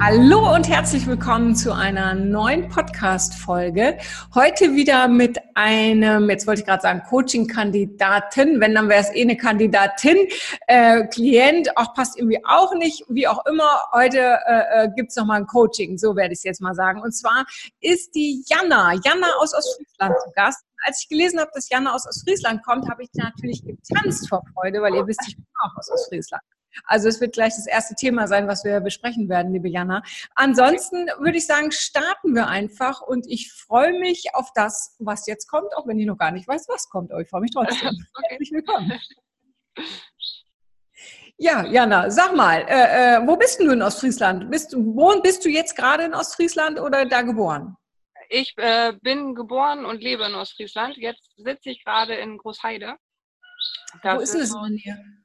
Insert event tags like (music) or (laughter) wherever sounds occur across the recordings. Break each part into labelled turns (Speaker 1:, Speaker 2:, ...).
Speaker 1: Hallo und herzlich willkommen zu einer neuen Podcast-Folge. Heute wieder mit einem, jetzt wollte ich gerade sagen, Coaching-Kandidaten, wenn dann wäre es eh eine Kandidatin, äh, Klient, auch passt irgendwie auch nicht, wie auch immer. Heute äh, äh gibt es nochmal ein Coaching, so werde ich es jetzt mal sagen. Und zwar ist die Jana, Jana aus Ostfriesland zu Gast. Als ich gelesen habe, dass Jana aus Ostfriesland kommt, habe ich natürlich getanzt vor Freude, weil ihr wisst, ich bin auch aus Ostfriesland. Also es wird gleich das erste Thema sein, was wir besprechen werden, liebe Jana. Ansonsten würde ich sagen, starten wir einfach und ich freue mich auf das, was jetzt kommt, auch wenn ich noch gar nicht weiß, was kommt. Aber ich freue mich trotzdem. (laughs) Herzlich willkommen. Ja, Jana, sag mal, äh, äh, wo bist du in Ostfriesland? Bist du, wo bist du jetzt gerade in Ostfriesland oder da geboren?
Speaker 2: Ich äh, bin geboren und lebe in Ostfriesland. Jetzt sitze ich gerade in Großheide.
Speaker 1: Das wo ist es in der Nähe?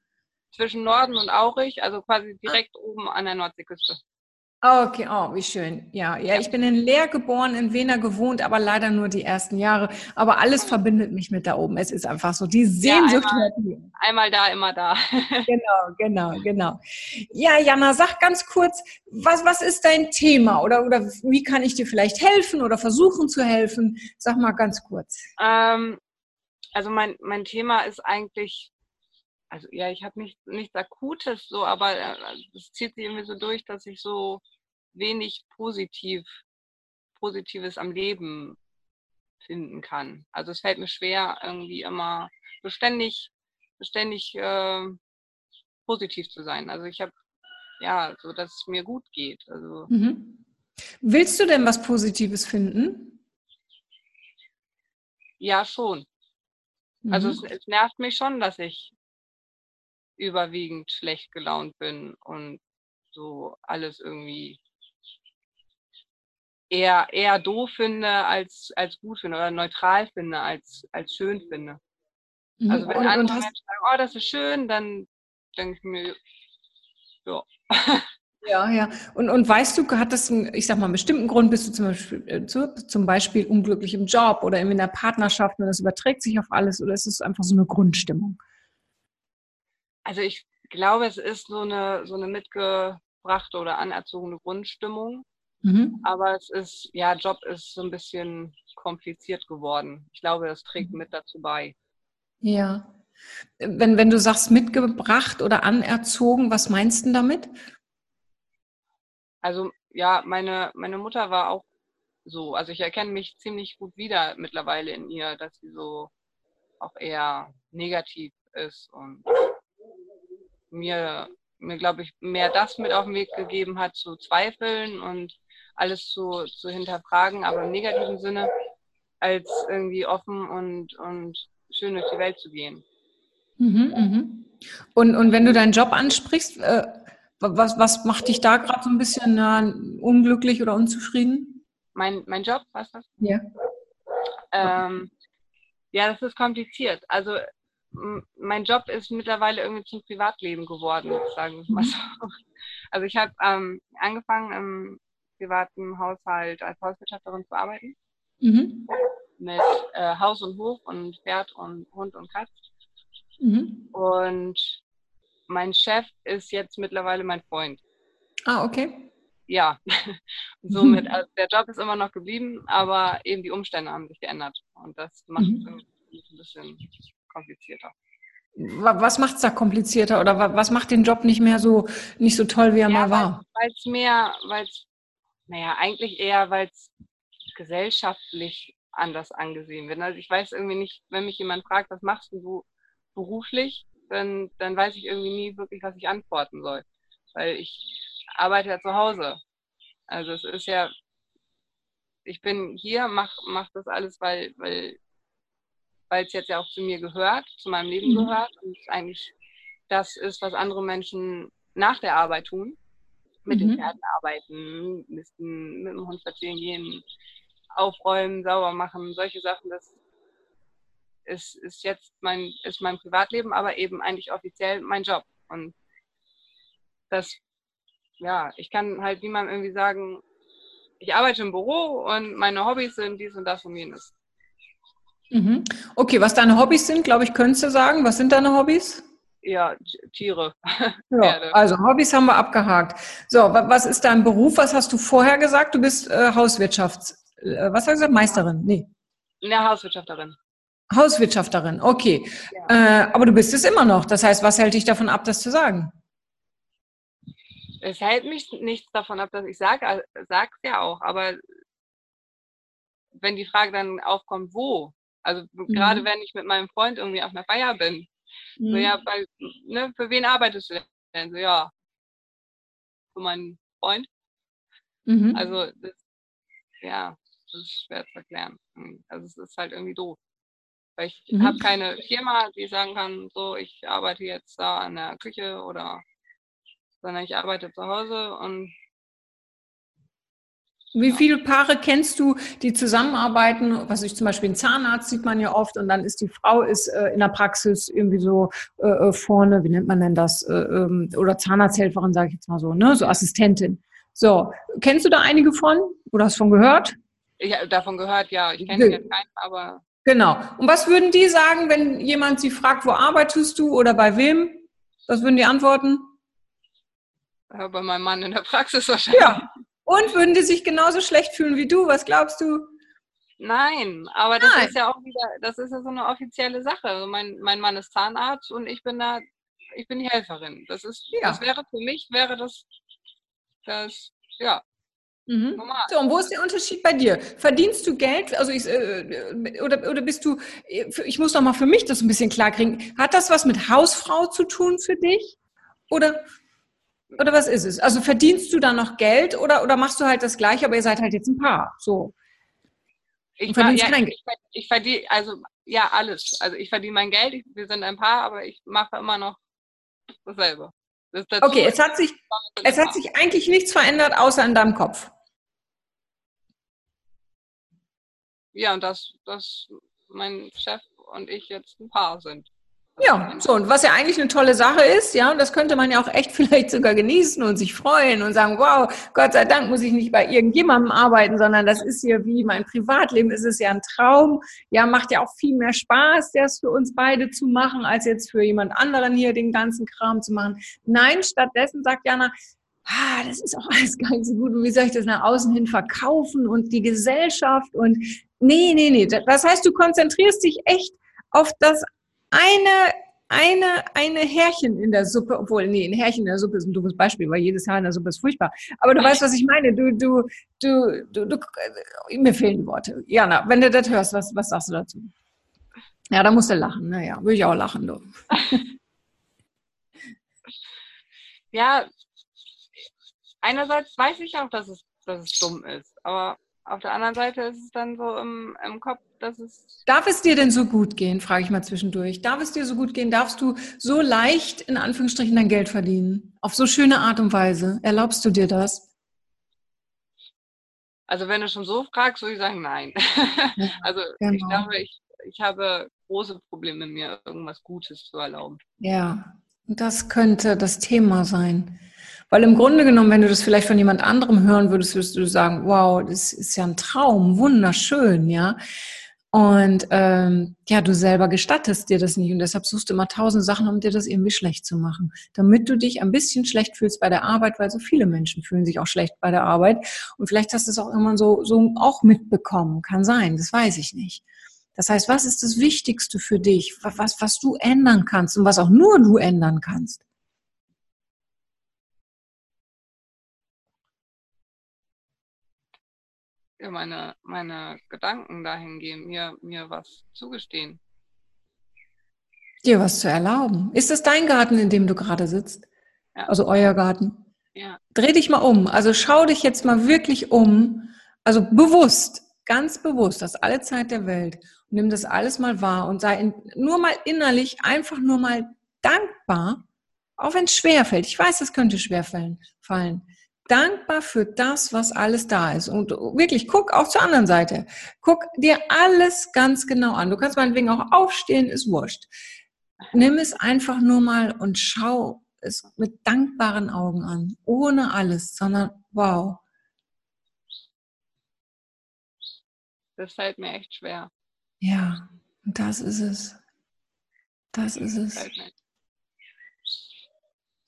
Speaker 2: Zwischen Norden und Aurich, also quasi direkt oben an der Nordseeküste.
Speaker 1: Okay, oh, wie schön. Ja, ja, ich bin in Leer geboren, in Wiener gewohnt, aber leider nur die ersten Jahre. Aber alles verbindet mich mit da oben. Es ist einfach so. Die Sehnsucht
Speaker 2: ja, einmal, einmal, da, immer da. (laughs)
Speaker 1: genau, genau, genau. Ja, Jana, sag ganz kurz, was, was ist dein Thema? Oder, oder wie kann ich dir vielleicht helfen oder versuchen zu helfen? Sag mal ganz kurz.
Speaker 2: Ähm, also mein, mein Thema ist eigentlich also ja, ich habe nicht, nichts Akutes so, aber äh, es zieht sich irgendwie so durch, dass ich so wenig positiv, Positives am Leben finden kann. Also es fällt mir schwer, irgendwie immer beständig, beständig äh, positiv zu sein. Also ich habe ja, so dass es mir gut geht. Also
Speaker 1: mhm. Willst du denn was Positives finden?
Speaker 2: Ja, schon. Also mhm. es, es nervt mich schon, dass ich überwiegend schlecht gelaunt bin und so alles irgendwie eher, eher doof finde als, als gut finde oder neutral finde als, als schön finde. Mhm. Also wenn und, andere und Menschen sagen, oh, das ist schön, dann denke ich mir, ja. (laughs)
Speaker 1: Ja, ja. Und, und weißt du, hat das, einen, ich sag mal, einen bestimmten Grund, bist du zum Beispiel, äh, zu, zum Beispiel unglücklich im Job oder in der Partnerschaft und das überträgt sich auf alles oder ist es einfach so eine Grundstimmung?
Speaker 2: Also ich glaube, es ist so eine, so eine mitgebrachte oder anerzogene Grundstimmung. Mhm. Aber es ist, ja, Job ist so ein bisschen kompliziert geworden. Ich glaube, das trägt mit dazu bei.
Speaker 1: Ja. Wenn, wenn du sagst mitgebracht oder anerzogen, was meinst du damit?
Speaker 2: Also ja, meine, meine Mutter war auch so. Also ich erkenne mich ziemlich gut wieder mittlerweile in ihr, dass sie so auch eher negativ ist und mir, mir glaube ich, mehr das mit auf den Weg gegeben hat, zu zweifeln und alles zu, zu hinterfragen, aber im negativen Sinne, als irgendwie offen und, und schön durch die Welt zu gehen.
Speaker 1: Mhm, mhm. Und, und wenn du deinen Job ansprichst, äh, was, was macht dich da gerade so ein bisschen äh, unglücklich oder unzufrieden?
Speaker 2: Mein, mein Job, was das?
Speaker 1: Ja.
Speaker 2: Ähm, ja, das ist kompliziert. Also mein Job ist mittlerweile irgendwie zum Privatleben geworden, sagen wir mal so. (laughs) Also ich habe ähm, angefangen im privaten Haushalt als Hauswirtschafterin zu arbeiten. Mhm. Mit äh, Haus und Hof und Pferd und Hund und Katz. Mhm. Und mein Chef ist jetzt mittlerweile mein Freund.
Speaker 1: Ah, okay.
Speaker 2: Ja, (laughs) somit, also der Job ist immer noch geblieben, aber eben die Umstände haben sich geändert. Und das macht es mhm. ein bisschen komplizierter.
Speaker 1: Was macht es da komplizierter oder was macht den Job nicht mehr so nicht so toll, wie er ja, mal war?
Speaker 2: Weil es mehr, weil es, naja, eigentlich eher, weil es gesellschaftlich anders angesehen wird. Also ich weiß irgendwie nicht, wenn mich jemand fragt, was machst du beruflich, dann, dann weiß ich irgendwie nie wirklich, was ich antworten soll. Weil ich arbeite ja zu Hause. Also es ist ja, ich bin hier, mach, mach das alles, weil, weil weil es jetzt ja auch zu mir gehört, zu meinem Leben mhm. gehört und eigentlich das ist, was andere Menschen nach der Arbeit tun. Mit mhm. den Pferden arbeiten, müssen mit dem Hund spazieren gehen, aufräumen, sauber machen, solche Sachen. Das ist, ist jetzt mein, ist mein Privatleben, aber eben eigentlich offiziell mein Job. Und das ja, ich kann halt niemandem irgendwie sagen, ich arbeite im Büro und meine Hobbys sind dies und das und jenes.
Speaker 1: Mhm. Okay, was deine Hobbys sind, glaube ich, könntest du sagen. Was sind deine Hobbys?
Speaker 2: Ja, Tiere. (laughs)
Speaker 1: Ja, also Hobbys haben wir abgehakt. So, was ist dein Beruf? Was hast du vorher gesagt? Du bist äh, Hauswirtschafts... Äh, was hast du gesagt? Meisterin? Nee.
Speaker 2: Ja, Hauswirtschafterin.
Speaker 1: Hauswirtschafterin, okay. Ja. Äh, aber du bist es immer noch. Das heißt, was hält dich davon ab, das zu sagen?
Speaker 2: Es hält mich nichts davon ab, dass ich sage, äh, sag's ja auch, aber wenn die Frage dann aufkommt, wo? Also mhm. gerade wenn ich mit meinem Freund irgendwie auf einer Feier bin, mhm. so ja, weil, ne, für wen arbeitest du denn? So ja, für meinen Freund. Mhm. Also das, ja, das ist schwer zu erklären. Also es ist halt irgendwie doof. Weil ich mhm. habe keine Firma, die sagen kann, so ich arbeite jetzt da an der Küche oder sondern ich arbeite zu Hause und
Speaker 1: wie viele Paare kennst du, die zusammenarbeiten? Was ich zum Beispiel, ein Zahnarzt sieht man ja oft und dann ist die Frau ist äh, in der Praxis irgendwie so äh, äh vorne, wie nennt man denn das? Äh, ähm, oder Zahnarzthelferin, sage ich jetzt mal so, ne? So Assistentin. So, kennst du da einige von? Oder hast du von gehört?
Speaker 2: Ich habe davon gehört, ja. Ich kenne jetzt keinen, aber.
Speaker 1: Genau. Und was würden die sagen, wenn jemand sie fragt, wo arbeitest du oder bei wem? Was würden die antworten?
Speaker 2: Ja, bei meinem Mann in der Praxis wahrscheinlich.
Speaker 1: Ja. Und würden die sich genauso schlecht fühlen wie du? Was glaubst du?
Speaker 2: Nein, aber das Nein. ist ja auch wieder, das ist ja so eine offizielle Sache. Also mein, mein Mann ist Zahnarzt und ich bin da, ich bin die Helferin. Das ist, ja. das wäre für mich, wäre das, das, ja.
Speaker 1: Mhm. So, und wo ist der Unterschied bei dir? Verdienst du Geld? Also ich, äh, oder, oder bist du, ich muss doch mal für mich das ein bisschen klar kriegen. Hat das was mit Hausfrau zu tun für dich? Oder oder was ist es? Also verdienst du da noch Geld oder, oder machst du halt das Gleiche, aber ihr seid halt jetzt ein Paar? So.
Speaker 2: Ich, ja, ich, ich verdiene, also ja, alles. Also ich verdiene mein Geld, ich, wir sind ein Paar, aber ich mache immer noch dasselbe.
Speaker 1: Das okay, es hat sich, es hat sich eigentlich nichts verändert, außer in deinem Kopf.
Speaker 2: Ja, und dass, dass mein Chef und ich jetzt ein Paar sind.
Speaker 1: Ja, so, und was ja eigentlich eine tolle Sache ist, ja, und das könnte man ja auch echt (laughs) vielleicht sogar genießen und sich freuen und sagen, wow, Gott sei Dank muss ich nicht bei irgendjemandem arbeiten, sondern das ist hier wie mein Privatleben, ist es ja ein Traum, ja, macht ja auch viel mehr Spaß, das für uns beide zu machen, als jetzt für jemand anderen hier den ganzen Kram zu machen. Nein, stattdessen sagt Jana, ah, das ist auch (laughs) alles gar nicht so gut und wie soll ich das nach außen hin verkaufen und die Gesellschaft und nee, nee, nee. Das heißt, du konzentrierst dich echt auf das eine, eine, eine Härchen in der Suppe, obwohl, nee, ein Härchen in der Suppe ist ein doofes Beispiel, weil jedes Haar in der Suppe ist furchtbar. Aber du weißt, was ich meine. Du, du, du, du, du mir fehlen die Worte. Jana, wenn du das hörst, was, was sagst du dazu? Ja, da musst du lachen. Naja, würde ich auch lachen, du. (laughs)
Speaker 2: ja, einerseits weiß ich auch, dass es, dass es dumm ist, aber auf der anderen Seite ist es dann so im, im Kopf, dass es.
Speaker 1: Darf es dir denn so gut gehen, frage ich mal zwischendurch. Darf es dir so gut gehen? Darfst du so leicht in Anführungsstrichen dein Geld verdienen? Auf so schöne Art und Weise? Erlaubst du dir das?
Speaker 2: Also wenn du schon so fragst, würde ich sagen, nein. Ja, (laughs) also genau. ich glaube, ich, ich habe große Probleme, mir irgendwas Gutes zu erlauben.
Speaker 1: Ja, das könnte das Thema sein. Weil im Grunde genommen, wenn du das vielleicht von jemand anderem hören würdest, würdest du sagen, wow, das ist ja ein Traum, wunderschön, ja. Und ähm, ja, du selber gestattest dir das nicht und deshalb suchst du immer tausend Sachen, um dir das irgendwie schlecht zu machen, damit du dich ein bisschen schlecht fühlst bei der Arbeit, weil so viele Menschen fühlen sich auch schlecht bei der Arbeit und vielleicht hast du es auch immer so so auch mitbekommen, kann sein, das weiß ich nicht. Das heißt, was ist das Wichtigste für dich, was was du ändern kannst und was auch nur du ändern kannst?
Speaker 2: Ja, meine, meine Gedanken dahin gehen, mir, mir was zugestehen.
Speaker 1: Dir was zu erlauben. Ist es dein Garten, in dem du gerade sitzt? Ja. Also euer Garten? Ja. Dreh dich mal um. Also schau dich jetzt mal wirklich um. Also bewusst, ganz bewusst, das alle Zeit der Welt. Und nimm das alles mal wahr und sei in, nur mal innerlich einfach nur mal dankbar, auch wenn es schwer fällt. Ich weiß, es könnte schwer fallen dankbar für das, was alles da ist. Und wirklich, guck auch zur anderen Seite. Guck dir alles ganz genau an. Du kannst meinetwegen auch aufstehen, ist wurscht. Nimm es einfach nur mal und schau, es mit dankbaren Augen an, ohne alles, sondern wow.
Speaker 2: Das fällt mir echt schwer.
Speaker 1: Ja, das ist es. Das ist es.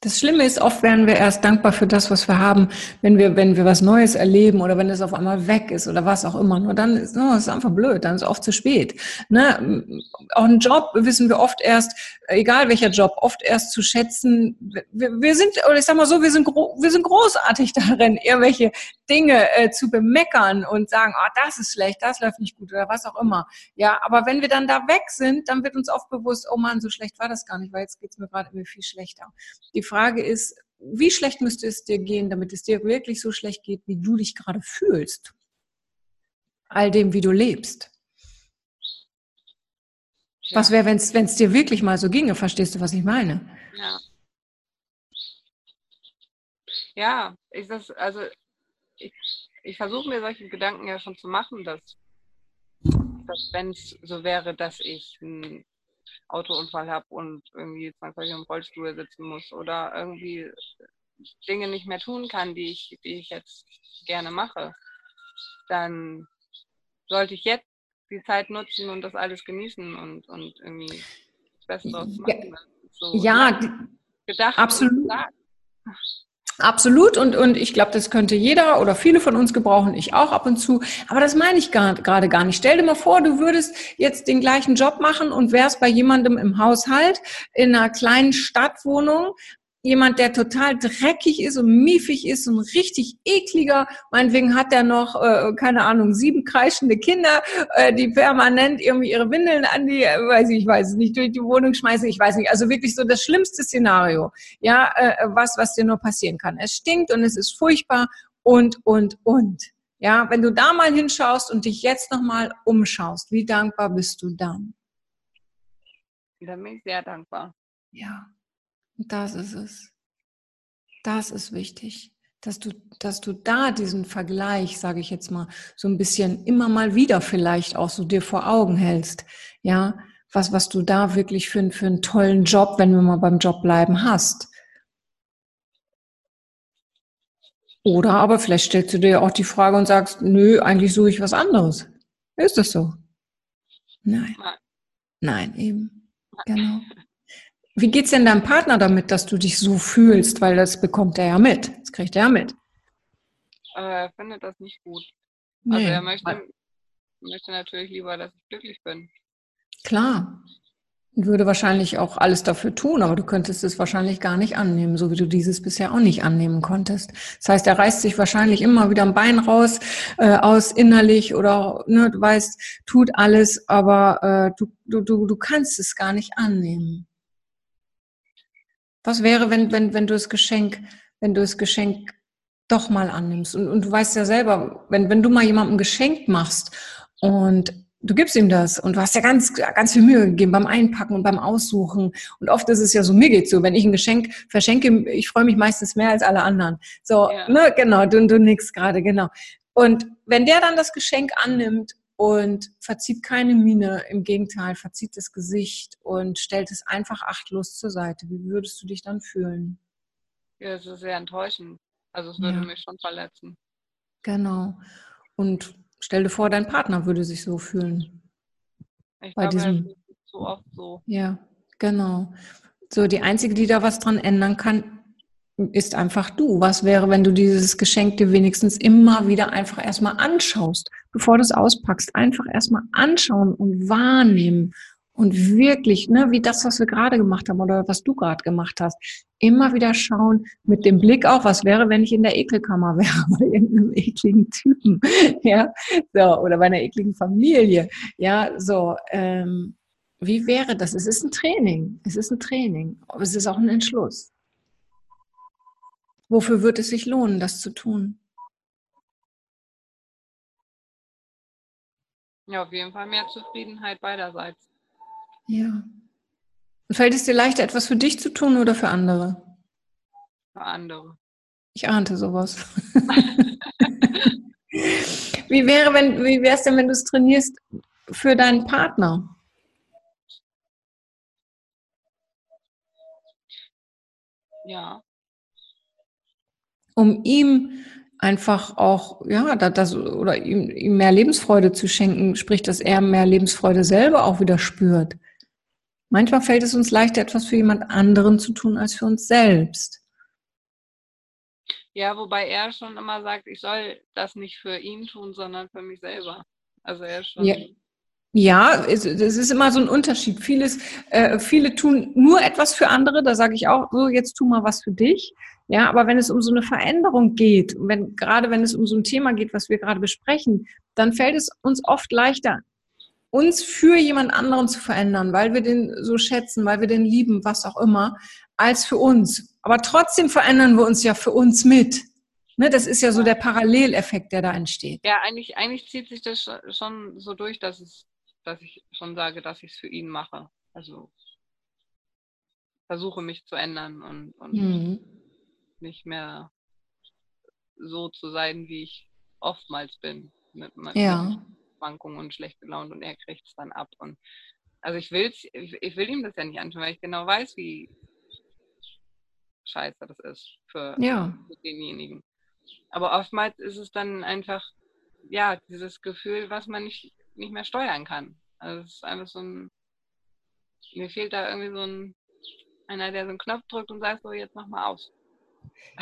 Speaker 1: Das Schlimme ist, oft werden wir erst dankbar für das, was wir haben, wenn wir, wenn wir was Neues erleben oder wenn es auf einmal weg ist oder was auch immer. Nur dann ist oh, ist einfach blöd, dann ist es oft zu spät. Ne? Auch ein Job wissen wir oft erst, egal welcher Job, oft erst zu schätzen. Wir, wir sind, oder ich sag mal so, wir sind, wir sind großartig (laughs) darin, irgendwelche Dinge äh, zu bemeckern und sagen, oh, das ist schlecht, das läuft nicht gut oder was auch immer. Ja, aber wenn wir dann da weg sind, dann wird uns oft bewusst, oh Mann, so schlecht war das gar nicht, weil jetzt geht's mir gerade irgendwie viel schlechter. Die Frage ist, wie schlecht müsste es dir gehen, damit es dir wirklich so schlecht geht, wie du dich gerade fühlst? All dem, wie du lebst. Ja. Was wäre, wenn es dir wirklich mal so ginge? Verstehst du, was ich meine?
Speaker 2: Ja. Ja, ich das, also ich, ich versuche mir solche Gedanken ja schon zu machen, dass, dass wenn es so wäre, dass ich ein Autounfall habe und irgendwie zwangsläufig im Rollstuhl sitzen muss oder irgendwie Dinge nicht mehr tun kann, die ich, die ich jetzt gerne mache, dann sollte ich jetzt die Zeit nutzen und das alles genießen und, und irgendwie das Beste draus machen.
Speaker 1: So, ja, gedacht. Absolut. Absolut und, und ich glaube, das könnte jeder oder viele von uns gebrauchen, ich auch ab und zu. Aber das meine ich gerade gar nicht. Stell dir mal vor, du würdest jetzt den gleichen Job machen und wärst bei jemandem im Haushalt in einer kleinen Stadtwohnung jemand, der total dreckig ist und miefig ist und richtig ekliger. Meinetwegen hat er noch, äh, keine Ahnung, sieben kreischende Kinder, äh, die permanent irgendwie ihre Windeln an die, äh, weiß ich, ich weiß es nicht, durch die Wohnung schmeißen, ich weiß nicht. Also wirklich so das schlimmste Szenario, ja, äh, was, was dir nur passieren kann. Es stinkt und es ist furchtbar und, und, und. Ja, wenn du da mal hinschaust und dich jetzt nochmal umschaust, wie dankbar bist du dann?
Speaker 2: Dann bin ich sehr dankbar.
Speaker 1: Ja, das ist es. Das ist wichtig, dass du, dass du da diesen Vergleich, sage ich jetzt mal, so ein bisschen immer mal wieder vielleicht auch so dir vor Augen hältst. Ja, was, was du da wirklich für, für einen tollen Job, wenn wir mal beim Job bleiben, hast. Oder aber vielleicht stellst du dir auch die Frage und sagst, nö, eigentlich suche ich was anderes. Ist das so? Nein. Nein, eben. Genau. Wie geht's denn deinem Partner damit, dass du dich so fühlst? Weil das bekommt er ja mit. Das kriegt er ja mit.
Speaker 2: Äh, er findet das nicht gut. Nee. Also er möchte, möchte natürlich lieber, dass ich glücklich bin.
Speaker 1: Klar. Und würde wahrscheinlich auch alles dafür tun, aber du könntest es wahrscheinlich gar nicht annehmen, so wie du dieses bisher auch nicht annehmen konntest. Das heißt, er reißt sich wahrscheinlich immer wieder ein Bein raus, äh, aus innerlich oder ne, du weißt, tut alles, aber äh, du, du, du, du kannst es gar nicht annehmen. Was wäre, wenn, wenn, wenn du das Geschenk, wenn du das Geschenk doch mal annimmst? Und, und du weißt ja selber, wenn, wenn du mal jemandem ein Geschenk machst und du gibst ihm das und du hast ja ganz, ganz viel Mühe gegeben beim Einpacken und beim Aussuchen. Und oft ist es ja so, mir geht's so, wenn ich ein Geschenk verschenke, ich freue mich meistens mehr als alle anderen. So, ja. ne, genau, du, du nix gerade, genau. Und wenn der dann das Geschenk annimmt und verzieht keine Miene, im Gegenteil, verzieht das Gesicht und stellt es einfach achtlos zur Seite. Wie würdest du dich dann fühlen?
Speaker 2: Ja, es ist sehr enttäuschend. Also es würde ja. mich schon verletzen.
Speaker 1: Genau. Und stell dir vor, dein Partner würde sich so fühlen.
Speaker 2: Ich Bei glaube, diesem... ist so oft so.
Speaker 1: Ja, genau. So, die einzige, die da was dran ändern kann, ist einfach du. Was wäre, wenn du dieses Geschenk dir wenigstens immer wieder einfach erstmal anschaust, bevor du es auspackst? Einfach erstmal anschauen und wahrnehmen und wirklich, ne, wie das, was wir gerade gemacht haben oder was du gerade gemacht hast, immer wieder schauen mit dem Blick auch, was wäre, wenn ich in der Ekelkammer (laughs) wäre bei irgendeinem ekligen Typen, (laughs) ja, so, oder bei einer ekligen Familie, ja, so, ähm, wie wäre das? Es ist ein Training, es ist ein Training, aber es ist auch ein Entschluss. Wofür wird es sich lohnen, das zu tun?
Speaker 2: Ja, auf jeden Fall mehr Zufriedenheit beiderseits.
Speaker 1: Ja. Und fällt es dir leichter, etwas für dich zu tun oder für andere?
Speaker 2: Für andere.
Speaker 1: Ich ahnte sowas. (laughs) wie wäre, wenn, wie wäre es denn, wenn du es trainierst für deinen Partner?
Speaker 2: Ja.
Speaker 1: Um ihm einfach auch, ja, das, oder ihm, ihm mehr Lebensfreude zu schenken, sprich, dass er mehr Lebensfreude selber auch wieder spürt. Manchmal fällt es uns leichter, etwas für jemand anderen zu tun, als für uns selbst.
Speaker 2: Ja, wobei er schon immer sagt, ich soll das nicht für ihn tun, sondern für mich selber. Also er ist schon.
Speaker 1: Ja. Ja, es, ist immer so ein Unterschied. Vieles, äh, viele tun nur etwas für andere, da sage ich auch, so jetzt tu mal was für dich. Ja, aber wenn es um so eine Veränderung geht, wenn, gerade wenn es um so ein Thema geht, was wir gerade besprechen, dann fällt es uns oft leichter, uns für jemand anderen zu verändern, weil wir den so schätzen, weil wir den lieben, was auch immer, als für uns. Aber trotzdem verändern wir uns ja für uns mit. Ne, das ist ja so der Paralleleffekt, der da entsteht.
Speaker 2: Ja, eigentlich, eigentlich zieht sich das schon so durch, dass, es, dass ich schon sage, dass ich es für ihn mache. Also versuche mich zu ändern und, und mhm. nicht mehr so zu sein, wie ich oftmals bin. Mit, mit, ja. Schwankungen und schlecht gelaunt und er kriegt es dann ab. Und also ich will's, ich will ihm das ja nicht anschauen, weil ich genau weiß, wie scheiße das ist für, ja. für denjenigen. Aber oftmals ist es dann einfach, ja, dieses Gefühl, was man nicht, nicht mehr steuern kann. Also es ist einfach so ein, mir fehlt da irgendwie so ein, einer, der so einen Knopf drückt und sagt so, jetzt mach mal aus.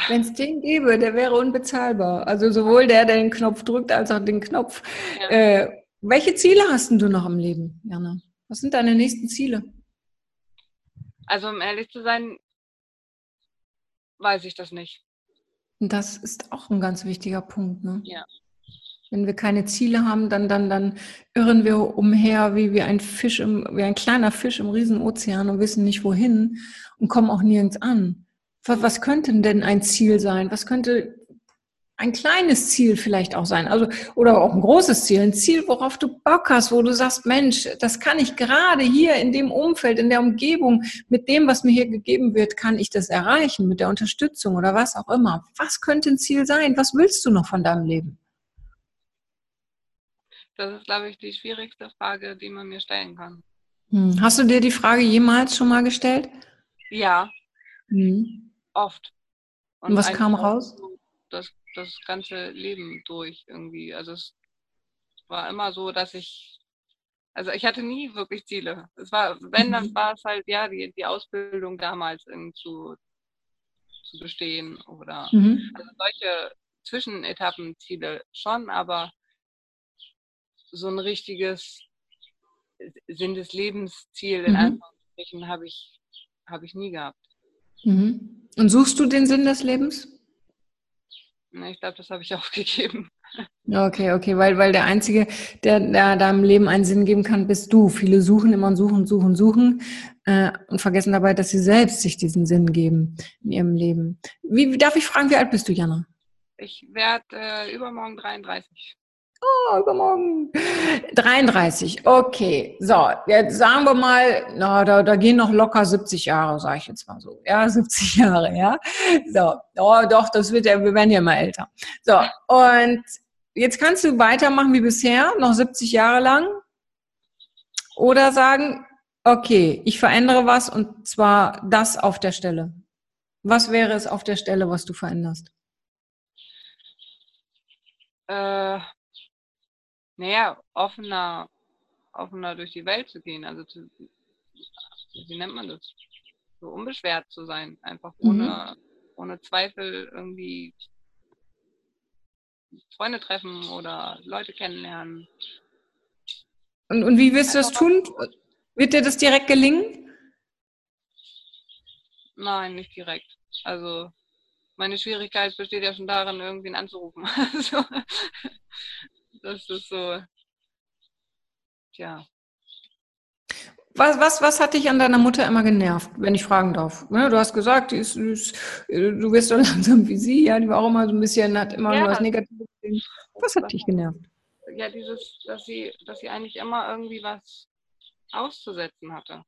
Speaker 1: Wenn es (laughs) den gäbe, der wäre unbezahlbar. Also sowohl der, der den Knopf drückt, als auch den Knopf. Ja. Äh, welche Ziele hast du noch im Leben, Jana? Was sind deine nächsten Ziele?
Speaker 2: Also um ehrlich zu sein, weiß ich das nicht.
Speaker 1: Das ist auch ein ganz wichtiger Punkt. Ne?
Speaker 2: Ja.
Speaker 1: Wenn wir keine Ziele haben, dann, dann, dann irren wir umher wie, wie ein Fisch im, wie ein kleiner Fisch im Riesenozean und wissen nicht wohin und kommen auch nirgends an. Was, könnte denn ein Ziel sein? Was könnte ein kleines Ziel vielleicht auch sein, also oder auch ein großes Ziel, ein Ziel, worauf du Bock hast, wo du sagst, Mensch, das kann ich gerade hier in dem Umfeld, in der Umgebung, mit dem, was mir hier gegeben wird, kann ich das erreichen, mit der Unterstützung oder was auch immer. Was könnte ein Ziel sein? Was willst du noch von deinem Leben?
Speaker 2: Das ist, glaube ich, die schwierigste Frage, die man mir stellen kann.
Speaker 1: Hm. Hast du dir die Frage jemals schon mal gestellt?
Speaker 2: Ja. Hm. Oft.
Speaker 1: Und, Und was kam raus?
Speaker 2: Das das ganze Leben durch irgendwie. Also es war immer so, dass ich, also ich hatte nie wirklich Ziele. Es war, wenn, dann mhm. war es halt, ja, die, die Ausbildung damals zu, zu bestehen oder mhm. also solche Zwischenetappenziele schon, aber so ein richtiges Sinn des Lebensziel in mhm. Anführungsstrichen habe ich, habe ich nie gehabt.
Speaker 1: Mhm. Und suchst du den Sinn des Lebens?
Speaker 2: Ich glaube, das habe ich (laughs) aufgegeben.
Speaker 1: Okay, okay, weil, weil der Einzige, der, der deinem Leben einen Sinn geben kann, bist du. Viele suchen immer und suchen, suchen, suchen äh, und vergessen dabei, dass sie selbst sich diesen Sinn geben in ihrem Leben. Wie, darf ich fragen, wie alt bist du, Jana?
Speaker 2: Ich werde äh, übermorgen 33.
Speaker 1: Oh, übermorgen. 33, okay. So, jetzt sagen wir mal, na, da, da gehen noch locker 70 Jahre, sage ich jetzt mal so. Ja, (laughs) 70 Jahre, ja. So, oh, doch, das wird ja, wir werden ja mal älter. So, und jetzt kannst du weitermachen wie bisher, noch 70 Jahre lang. Oder sagen, okay, ich verändere was und zwar das auf der Stelle. Was wäre es auf der Stelle, was du veränderst?
Speaker 2: Äh, naja, offener, offener durch die Welt zu gehen. Also zu, wie nennt man das? So unbeschwert zu sein, einfach ohne, mhm. ohne Zweifel irgendwie Freunde treffen oder Leute kennenlernen.
Speaker 1: Und, und wie wirst du das tun? Wird dir das direkt gelingen?
Speaker 2: Nein, nicht direkt. Also meine Schwierigkeit besteht ja schon darin, irgendwen anzurufen. (laughs) Also, das ist so, tja.
Speaker 1: Was, was, was hat dich an deiner Mutter immer genervt, wenn ich fragen darf? Ne, du hast gesagt, ist, ist, du wirst so (laughs) langsam wie sie, ja, die war auch immer so ein bisschen, hat immer ja. nur was Negatives gesehen. Was hat dich genervt?
Speaker 2: Ja, dieses, dass sie, dass sie eigentlich immer irgendwie was auszusetzen hatte.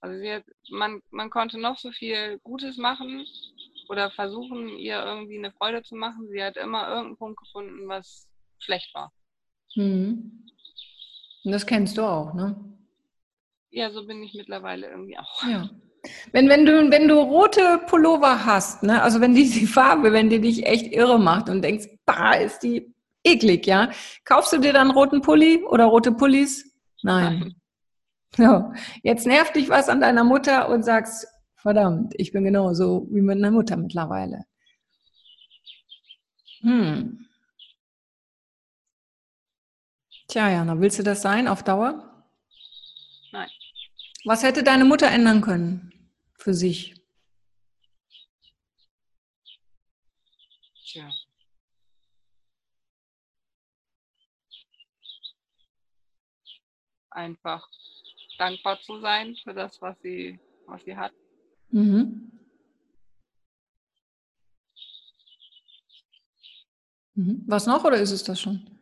Speaker 2: Also sie hat, man, man konnte noch so viel Gutes machen oder versuchen, ihr irgendwie eine Freude zu machen. Sie hat immer irgendeinen Punkt gefunden, was schlecht war.
Speaker 1: Mhm. Und das kennst du auch, ne?
Speaker 2: Ja, so bin ich mittlerweile irgendwie auch.
Speaker 1: Ja. Wenn, wenn, du, wenn du rote Pullover hast, ne, also wenn die, die Farbe, wenn die dich echt irre macht und denkst, bah, ist die eklig, ja, kaufst du dir dann roten Pulli oder rote Pullis? Nein. So, jetzt nervt dich was an deiner Mutter und sagst, verdammt, ich bin genauso wie mit meiner Mutter mittlerweile. Hm. Tja, Jana, willst du das sein auf Dauer?
Speaker 2: Nein.
Speaker 1: Was hätte deine Mutter ändern können für sich?
Speaker 2: Tja. Einfach dankbar zu sein für das, was sie, was sie hat. Mhm.
Speaker 1: Mhm. Was noch oder ist es das schon?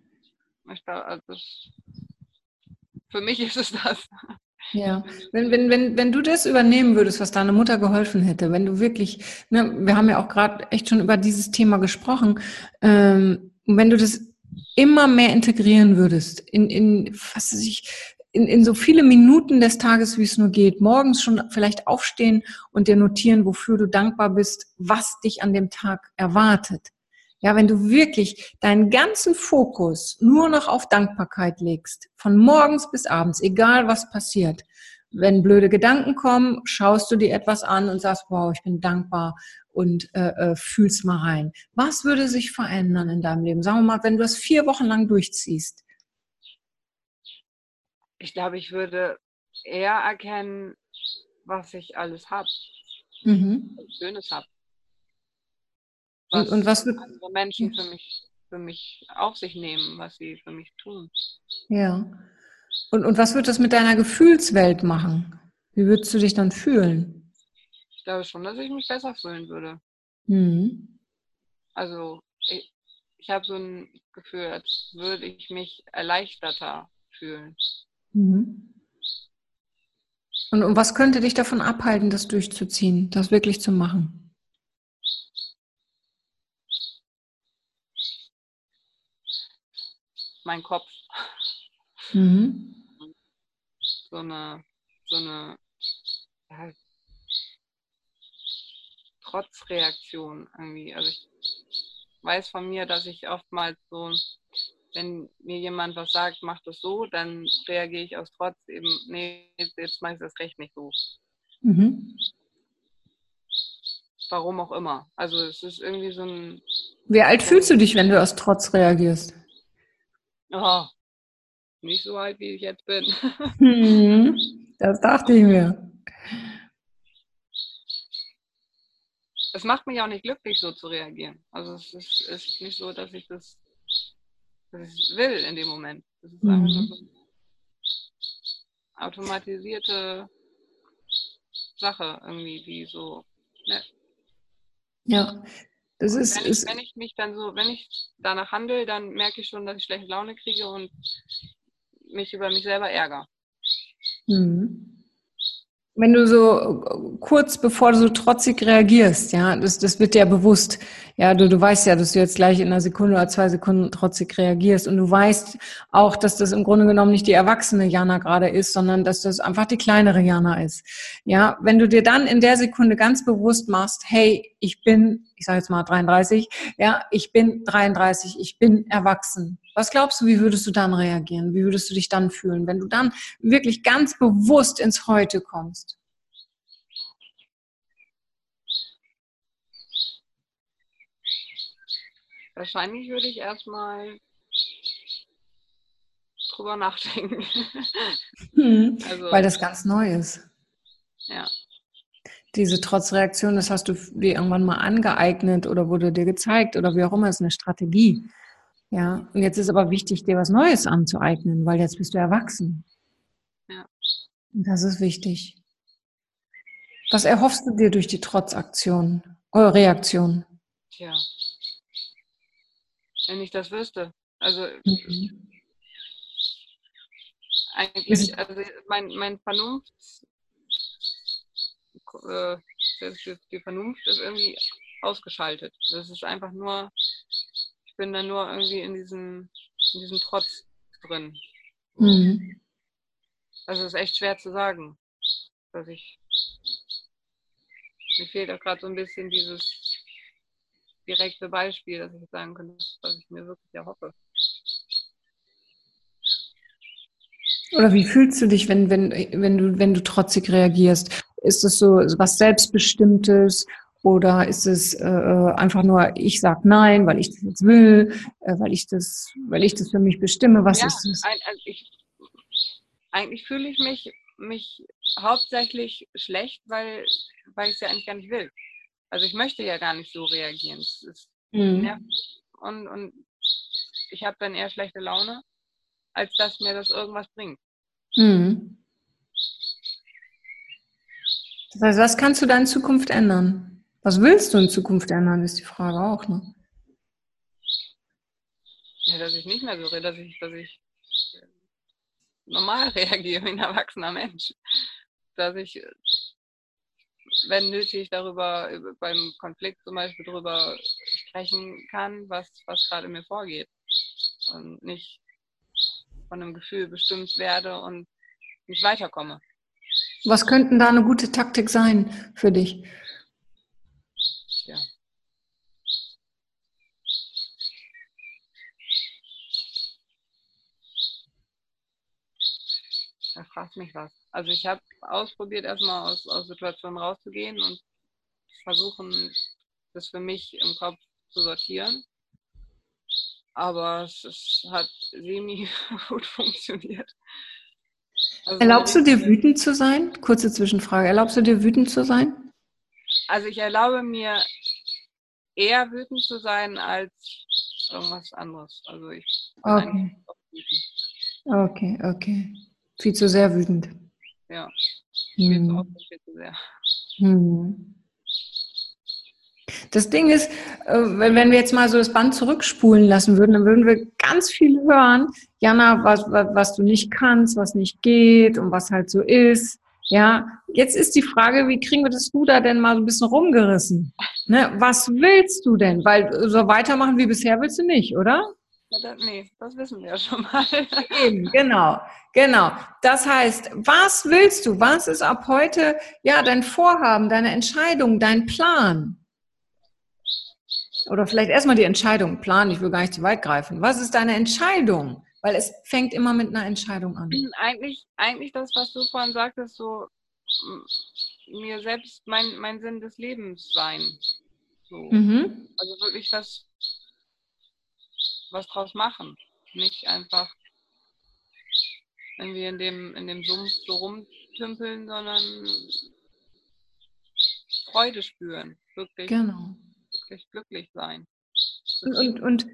Speaker 2: Ich glaube, also für mich ist es das.
Speaker 1: Ja, wenn, wenn, wenn, wenn du das übernehmen würdest, was deine Mutter geholfen hätte, wenn du wirklich, ne, wir haben ja auch gerade echt schon über dieses Thema gesprochen, ähm, wenn du das immer mehr integrieren würdest, in, in was weiß ich, in, in so viele Minuten des Tages, wie es nur geht, morgens schon vielleicht aufstehen und dir notieren, wofür du dankbar bist, was dich an dem Tag erwartet. Ja, wenn du wirklich deinen ganzen Fokus nur noch auf Dankbarkeit legst, von morgens bis abends, egal was passiert, wenn blöde Gedanken kommen, schaust du dir etwas an und sagst, wow, ich bin dankbar und äh, äh, fühlst mal rein. Was würde sich verändern in deinem Leben? Sagen wir mal, wenn du das vier Wochen lang durchziehst.
Speaker 2: Ich glaube, ich würde eher erkennen, was ich alles habe.
Speaker 1: Mhm.
Speaker 2: Schönes habe
Speaker 1: was, und, und was wird
Speaker 2: andere Menschen für mich, für mich auf sich nehmen, was sie für mich tun.
Speaker 1: Ja. Und, und was wird das mit deiner Gefühlswelt machen? Wie würdest du dich dann fühlen?
Speaker 2: Ich glaube schon, dass ich mich besser fühlen würde.
Speaker 1: Mhm.
Speaker 2: Also ich, ich habe so ein Gefühl, als würde ich mich erleichterter fühlen.
Speaker 1: Mhm. Und, und was könnte dich davon abhalten, das durchzuziehen, das wirklich zu machen?
Speaker 2: Mein Kopf.
Speaker 1: Mhm.
Speaker 2: So eine, so eine ja, Trotzreaktion irgendwie. Also ich weiß von mir, dass ich oftmals so, wenn mir jemand was sagt, mach das so, dann reagiere ich aus Trotz eben, nee, jetzt mache ich das recht nicht so.
Speaker 1: Mhm.
Speaker 2: Warum auch immer. Also es ist irgendwie so ein.
Speaker 1: Wie alt fühlst du dich, wenn du aus Trotz reagierst?
Speaker 2: Oh, nicht so alt, wie ich jetzt bin. (laughs)
Speaker 1: Hm, das dachte ich mir.
Speaker 2: Es macht mich auch nicht glücklich, so zu reagieren. Also es ist, ist nicht so, dass ich das, dass ich will in dem Moment. Es ist einfach nur so eine automatisierte Sache irgendwie, die so. Ne?
Speaker 1: Ja, das ist,
Speaker 2: wenn, ich, wenn ich mich dann so, wenn ich danach handle, dann merke ich schon, dass ich schlechte Laune kriege und mich über mich selber ärgere.
Speaker 1: Mhm wenn du so kurz bevor du so trotzig reagierst, ja, das, das wird dir bewusst. Ja, du, du weißt ja, dass du jetzt gleich in einer Sekunde oder zwei Sekunden trotzig reagierst. Und du weißt auch, dass das im Grunde genommen nicht die erwachsene Jana gerade ist, sondern dass das einfach die kleinere Jana ist. Ja, wenn du dir dann in der Sekunde ganz bewusst machst, hey, ich bin, ich sage jetzt mal 33, ja, ich bin 33, ich bin erwachsen. Was glaubst du, wie würdest du dann reagieren? Wie würdest du dich dann fühlen, wenn du dann wirklich ganz bewusst ins Heute kommst?
Speaker 2: Wahrscheinlich würde ich erstmal drüber nachdenken.
Speaker 1: Hm, (laughs) also, weil das ganz neu ist.
Speaker 2: Ja.
Speaker 1: Diese Trotzreaktion, das hast du dir irgendwann mal angeeignet oder wurde dir gezeigt oder wie auch immer, ist eine Strategie. Ja, und jetzt ist aber wichtig, dir was Neues anzueignen, weil jetzt bist du erwachsen.
Speaker 2: Ja.
Speaker 1: Und das ist wichtig. Was erhoffst du dir durch die Trotzaktion, eure Reaktion?
Speaker 2: Tja, wenn ich das wüsste. Also mhm. eigentlich, also mein, mein Vernunft, äh, die Vernunft ist irgendwie ausgeschaltet. Das ist einfach nur ich bin dann nur irgendwie in diesem, in diesem Trotz drin.
Speaker 1: Mhm.
Speaker 2: Also es ist echt schwer zu sagen, dass ich mir fehlt auch gerade so ein bisschen dieses direkte Beispiel, dass ich sagen könnte, was ich mir wirklich erhoffe.
Speaker 1: Oder wie fühlst du dich, wenn, wenn, wenn, du, wenn du trotzig reagierst? Ist das so was Selbstbestimmtes oder ist es äh, einfach nur, ich sag nein, weil ich das jetzt will, äh, weil ich das, weil ich das für mich bestimme? Was
Speaker 2: ja,
Speaker 1: ist das?
Speaker 2: Ein, also ich, eigentlich fühle ich mich, mich hauptsächlich schlecht, weil, weil ich es ja eigentlich gar nicht will. Also ich möchte ja gar nicht so reagieren. Es ist mhm. und, und ich habe dann eher schlechte Laune, als dass mir das irgendwas bringt. Mhm.
Speaker 1: Das heißt, was kannst du da in Zukunft ändern? Was willst du in Zukunft ändern, ist die Frage auch, ne?
Speaker 2: Ja, dass ich nicht mehr so rede, dass ich, dass ich normal (laughs) reagiere wie ein erwachsener Mensch. Dass ich, wenn nötig, darüber beim Konflikt zum Beispiel darüber sprechen kann, was, was gerade mir vorgeht. Und nicht von einem Gefühl bestimmt werde und nicht weiterkomme.
Speaker 1: Was könnten da eine gute Taktik sein für dich? Ja.
Speaker 2: Da fragt mich was. Also ich habe ausprobiert, erstmal aus, aus Situationen rauszugehen und versuchen, das für mich im Kopf zu sortieren. Aber es, es hat semi (laughs) gut funktioniert.
Speaker 1: Also Erlaubst du dir wütend zu sein? Kurze Zwischenfrage. Erlaubst du dir wütend zu sein?
Speaker 2: Also ich erlaube mir eher wütend zu sein als irgendwas anderes. Also ich
Speaker 1: okay. Okay, okay. Viel zu sehr wütend.
Speaker 2: Ja. Viel
Speaker 1: hm.
Speaker 2: zu oft, viel zu sehr.
Speaker 1: Hm. Das Ding ist, äh, wenn wir jetzt mal so das Band zurückspulen lassen würden, dann würden wir ganz viel hören. Jana, was, was, was du nicht kannst, was nicht geht und was halt so ist. Ja, jetzt ist die Frage, wie kriegen wir das Ruder denn mal so ein bisschen rumgerissen? Ne? Was willst du denn? Weil so weitermachen wie bisher willst du nicht, oder?
Speaker 2: Ja, das, nee, das wissen wir ja schon mal. (laughs)
Speaker 1: Eben, genau, genau. Das heißt, was willst du? Was ist ab heute ja dein Vorhaben, deine Entscheidung, dein Plan? Oder vielleicht erstmal die Entscheidung. Plan, ich will gar nicht zu weit greifen. Was ist deine Entscheidung? Weil es fängt immer mit einer Entscheidung an. (clears throat)
Speaker 2: Eigentlich, eigentlich das, was du vorhin sagtest, so mir selbst mein, mein Sinn des Lebens sein. So. Mhm. Also wirklich was, was draus machen. Nicht einfach wenn wir in dem, in dem Sumpf so rumtümpeln, sondern Freude spüren. Wirklich.
Speaker 1: Genau
Speaker 2: wirklich glücklich sein.
Speaker 1: Und, und,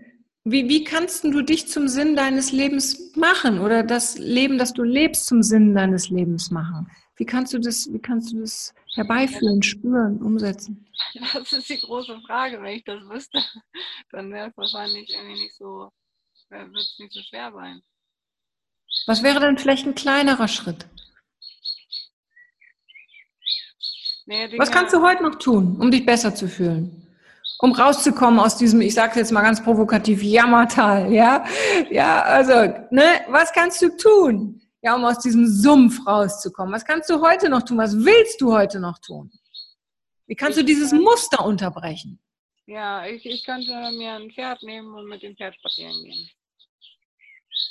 Speaker 1: wie, wie kannst du dich zum Sinn deines Lebens machen oder das Leben, das du lebst, zum Sinn deines Lebens machen? Wie kannst du das, wie kannst du das herbeiführen, spüren, umsetzen?
Speaker 2: Das ist die große Frage. Wenn ich das wüsste, (laughs) dann wäre es wahrscheinlich irgendwie nicht so, wird es nicht so schwer sein.
Speaker 1: Was wäre denn vielleicht ein kleinerer Schritt? Nee, Was kannst du heute noch tun, um dich besser zu fühlen? Um rauszukommen aus diesem, ich sage jetzt mal ganz provokativ, Jammertal, ja, ja, also, ne, was kannst du tun, ja, um aus diesem Sumpf rauszukommen? Was kannst du heute noch tun? Was willst du heute noch tun? Wie kannst ich, du dieses Muster unterbrechen?
Speaker 2: Ja, ich, ich könnte mir ein Pferd nehmen und mit dem Pferd spazieren gehen.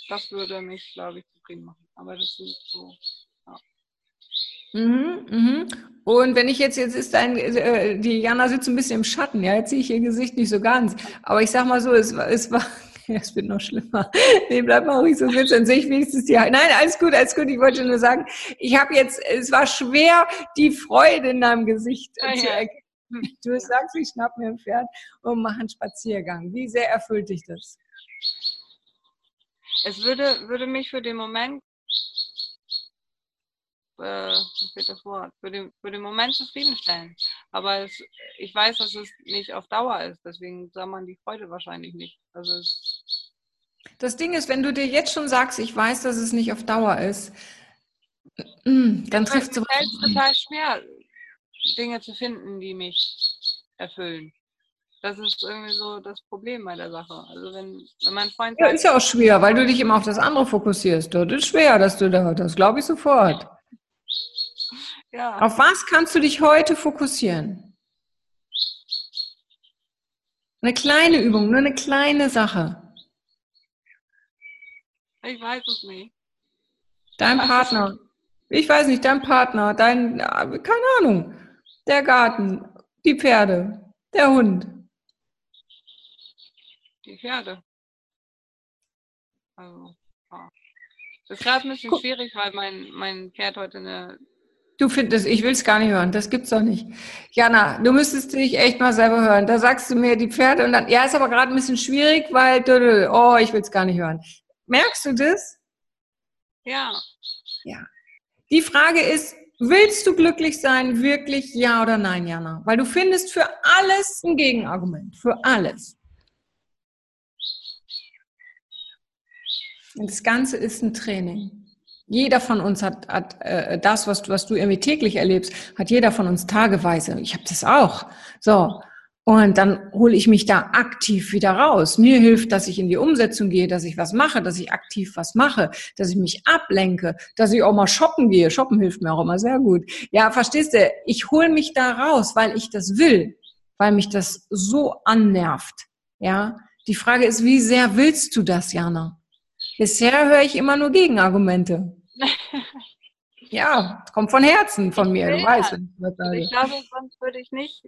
Speaker 2: Das würde mich, glaube ich, zufrieden machen. Aber das sind so
Speaker 1: Mhm, mhm. Und wenn ich jetzt, jetzt ist dein, äh, die Jana sitzt ein bisschen im Schatten, ja, jetzt sehe ich ihr Gesicht nicht so ganz. Aber ich sag mal so, es, es war, (laughs) ja, es wird noch schlimmer. Nee, bleib mal ruhig so sitzen, dann sehe ich wenigstens die Nein, alles gut, alles gut. Ich wollte nur sagen, ich habe jetzt, es war schwer, die Freude in deinem Gesicht ja, zu erkennen. Du sagst, ich schnapp mir ein Pferd und mache einen Spaziergang. Wie sehr erfüllt dich das?
Speaker 2: Es würde, würde mich für den Moment äh, fehlt das Wort, für den, für den Moment zufriedenstellen. Aber es, ich weiß, dass es nicht auf Dauer ist, deswegen sah man die Freude wahrscheinlich nicht. Also
Speaker 1: das Ding ist, wenn du dir jetzt schon sagst, ich weiß, dass es nicht auf Dauer ist, mm, dann trifft es
Speaker 2: total schwer, Dinge zu finden, die mich erfüllen. Das ist irgendwie so das Problem bei der Sache. Also wenn, wenn mein Freund
Speaker 1: ja, sagt, ist ja auch schwer, weil du dich immer auf das andere fokussierst. Das ist schwer, dass du da, das glaube ich sofort. Ja. Auf was kannst du dich heute fokussieren? Eine kleine Übung, nur eine kleine Sache.
Speaker 2: Ich weiß es nicht.
Speaker 1: Dein Partner. Ich weiß nicht, dein Partner, dein, keine Ahnung, der Garten, die Pferde, der Hund.
Speaker 2: Die Pferde. Also, ja. Das ist gerade ein bisschen schwierig, weil mein, mein Pferd heute eine.
Speaker 1: Du findest, ich will es gar nicht hören, das gibt's doch nicht. Jana, du müsstest dich echt mal selber hören. Da sagst du mir die Pferde und dann, ja, ist aber gerade ein bisschen schwierig, weil, oh, ich will es gar nicht hören. Merkst du das?
Speaker 2: Ja.
Speaker 1: Ja. Die Frage ist, willst du glücklich sein? Wirklich ja oder nein, Jana? Weil du findest für alles ein Gegenargument. Für alles. Und das Ganze ist ein Training. Jeder von uns hat, hat äh, das, was, was du irgendwie täglich erlebst, hat jeder von uns tageweise. Ich habe das auch. So. Und dann hole ich mich da aktiv wieder raus. Mir hilft, dass ich in die Umsetzung gehe, dass ich was mache, dass ich aktiv was mache, dass ich mich ablenke, dass ich auch mal shoppen gehe. Shoppen hilft mir auch immer sehr gut. Ja, verstehst du? Ich hole mich da raus, weil ich das will, weil mich das so annervt. Ja, die Frage ist, wie sehr willst du das, Jana? Bisher höre ich immer nur Gegenargumente. Ja, kommt von Herzen von mir, du weißt.
Speaker 2: Ich glaube, sonst würde ich nicht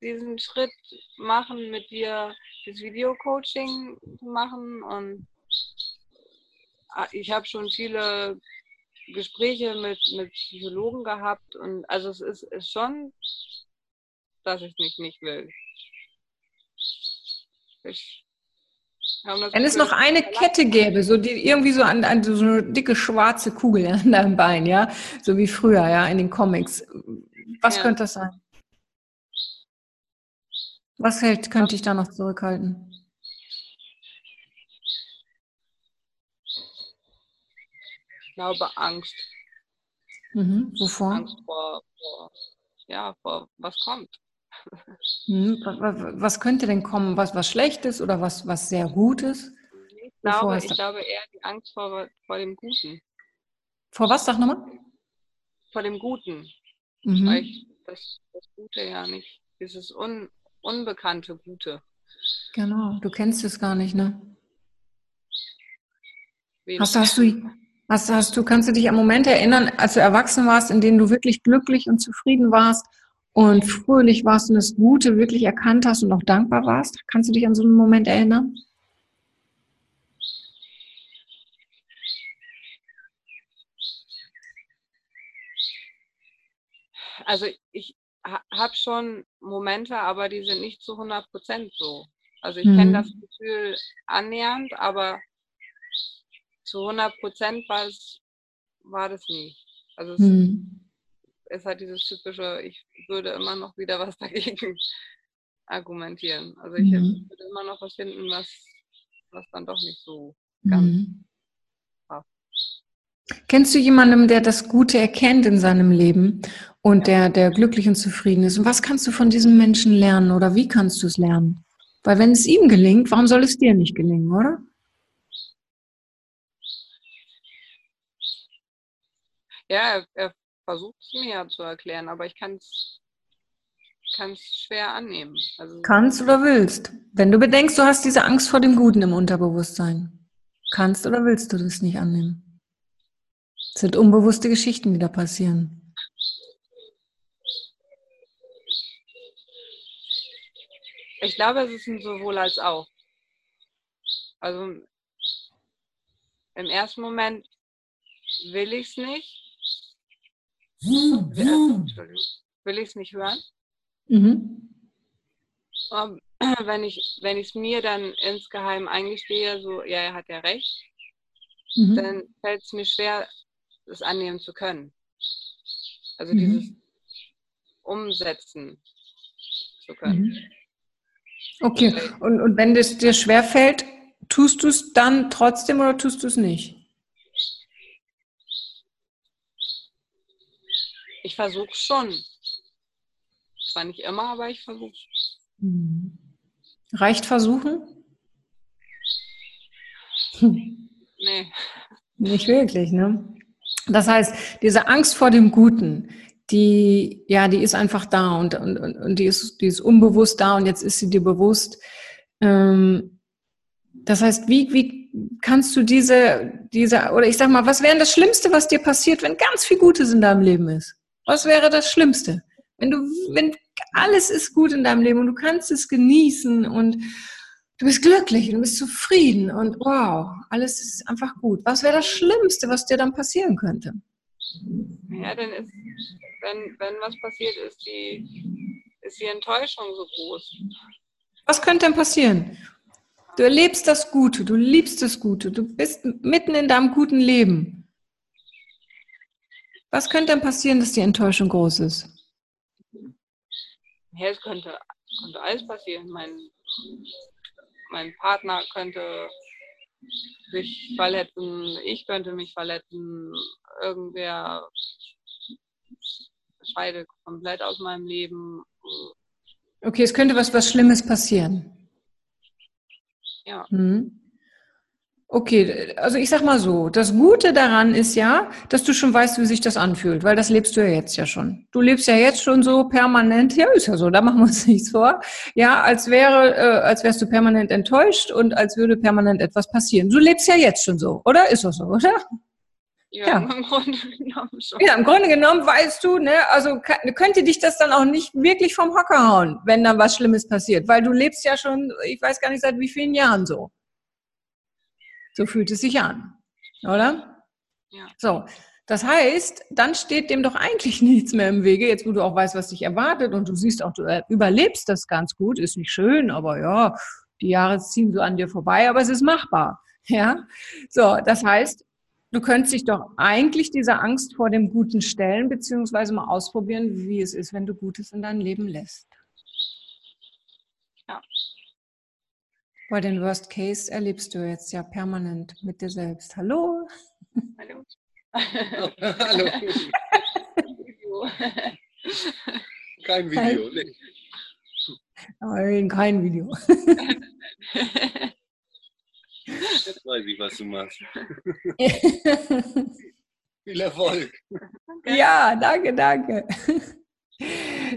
Speaker 2: diesen Schritt machen, mit dir das Video-Coaching machen. Und ah, ich habe schon viele Gespräche mit, mit Psychologen gehabt. Und also es ist, ist schon, dass ich mich nicht will.
Speaker 1: Ich, Wenn es noch eine Kette gäbe, so die irgendwie so an, an so eine dicke schwarze Kugel (laughs) an deinem Bein, ja, so wie früher, ja, in den Comics. Was ja. könnte das sein? Was hält, könnte ich da noch zurückhalten?
Speaker 2: Ich glaube Angst.
Speaker 1: Mhm. Wovor?
Speaker 2: Angst vor, vor, ja, vor was kommt.
Speaker 1: Mhm. Was könnte denn kommen? Was, was Schlechtes oder was, was sehr Gutes?
Speaker 2: Ich glaube, ich glaube eher die Angst vor, vor dem Guten.
Speaker 1: Vor was, sag nochmal?
Speaker 2: Vor dem Guten. Mhm. Weil ich das, das Gute ja nicht, dieses Un, unbekannte Gute.
Speaker 1: Genau, du kennst es gar nicht, ne? Hast, hast, du, hast, hast du, kannst du dich an Momente erinnern, als du erwachsen warst, in denen du wirklich glücklich und zufrieden warst und fröhlich warst und das Gute wirklich erkannt hast und auch dankbar warst? Kannst du dich an so einen Moment erinnern?
Speaker 2: Also ich, habe schon Momente, aber die sind nicht zu 100 Prozent so. Also ich mhm. kenne das Gefühl annähernd, aber zu 100 Prozent war, es, war das nie. Also es mhm. Ist halt dieses typische, ich würde immer noch wieder was (laughs) dagegen argumentieren. Also ich mhm. würde immer noch was finden, was, was dann doch nicht so ganz mhm.
Speaker 1: Kennst du jemanden, der das Gute erkennt in seinem Leben und der, der glücklich und zufrieden ist? Und was kannst du von diesem Menschen lernen oder wie kannst du es lernen? Weil wenn es ihm gelingt, warum soll es dir nicht gelingen, oder?
Speaker 2: Ja, er, er versucht es mir ja zu erklären, aber ich kann es schwer annehmen.
Speaker 1: Also, kannst oder willst. Wenn du bedenkst, du hast diese Angst vor dem Guten im Unterbewusstsein. Kannst oder willst du das nicht annehmen? Das sind unbewusste Geschichten, die da passieren.
Speaker 2: Ich glaube, es ist ein sowohl als auch. Also im ersten Moment will ich es nicht. Will ich es nicht hören. Mhm. (clears throat) Wenn ich wenn es mir dann insgeheim eingestehe, so, ja, er hat ja recht, mhm. dann fällt es mir schwer, das annehmen zu können. Also mhm. dieses Umsetzen zu können. Mhm.
Speaker 1: Okay, und, und wenn es dir schwerfällt, tust du es dann trotzdem oder tust du es nicht?
Speaker 2: Ich versuche schon. Zwar nicht immer, aber ich versuche.
Speaker 1: Mhm. Reicht versuchen?
Speaker 2: Nee.
Speaker 1: Nicht wirklich, ne? Das heißt, diese Angst vor dem Guten, die, ja, die ist einfach da und, und, und die, ist, die ist unbewusst da und jetzt ist sie dir bewusst. Ähm, das heißt, wie, wie kannst du diese, diese, oder ich sag mal, was wäre das Schlimmste, was dir passiert, wenn ganz viel Gutes in deinem Leben ist? Was wäre das Schlimmste? Wenn du, wenn alles ist gut in deinem Leben und du kannst es genießen und du bist glücklich und du bist zufrieden und wow, alles ist einfach gut. Was wäre das Schlimmste, was dir dann passieren könnte?
Speaker 2: Ja, dann ist, wenn, wenn was passiert, ist die, ist die Enttäuschung so groß.
Speaker 1: Was könnte denn passieren? Du erlebst das Gute, du liebst das Gute, du bist mitten in deinem guten Leben. Was könnte denn passieren, dass die Enttäuschung groß ist?
Speaker 2: Ja, es könnte, könnte alles passieren. Mein, mein Partner könnte sich verletzen, ich könnte mich verletzen, irgendwer scheidet komplett aus meinem Leben.
Speaker 1: Okay, es könnte was, was Schlimmes passieren.
Speaker 2: Ja.
Speaker 1: Hm. Okay, also ich sag mal so, das Gute daran ist ja, dass du schon weißt, wie sich das anfühlt, weil das lebst du ja jetzt ja schon. Du lebst ja jetzt schon so permanent, ja, ist ja so, da machen wir uns (laughs) nichts vor. Ja, als wäre, äh, als wärst du permanent enttäuscht und als würde permanent etwas passieren. Du lebst ja jetzt schon so, oder? Ist das so, oder?
Speaker 2: Ja, ja, im Grunde genommen schon.
Speaker 1: Ja, im Grunde genommen weißt du, ne, also könnte dich das dann auch nicht wirklich vom Hocker hauen, wenn dann was Schlimmes passiert, weil du lebst ja schon, ich weiß gar nicht seit wie vielen Jahren so. So fühlt es sich an, oder?
Speaker 2: Ja.
Speaker 1: So, das heißt, dann steht dem doch eigentlich (laughs) nichts mehr im Wege, jetzt wo du auch weißt, was dich erwartet und du siehst auch, du äh, überlebst das ganz gut, ist nicht schön, aber ja, die Jahre ziehen so an dir vorbei, aber es ist machbar. (laughs) Ja, so, das heißt, du könntest dich doch eigentlich dieser Angst vor dem Guten stellen, beziehungsweise mal ausprobieren, wie es ist, wenn du Gutes in dein Leben lässt.
Speaker 2: Ja.
Speaker 1: Weil den Worst Case erlebst du jetzt ja permanent mit dir selbst. Hallo?
Speaker 2: Hallo. (laughs)
Speaker 3: Hallo. Kein Video. Nee.
Speaker 1: Nein, kein Video. (laughs)
Speaker 3: Jetzt weiß ich, was du machst. (laughs) Viel Erfolg.
Speaker 1: ja, danke, danke.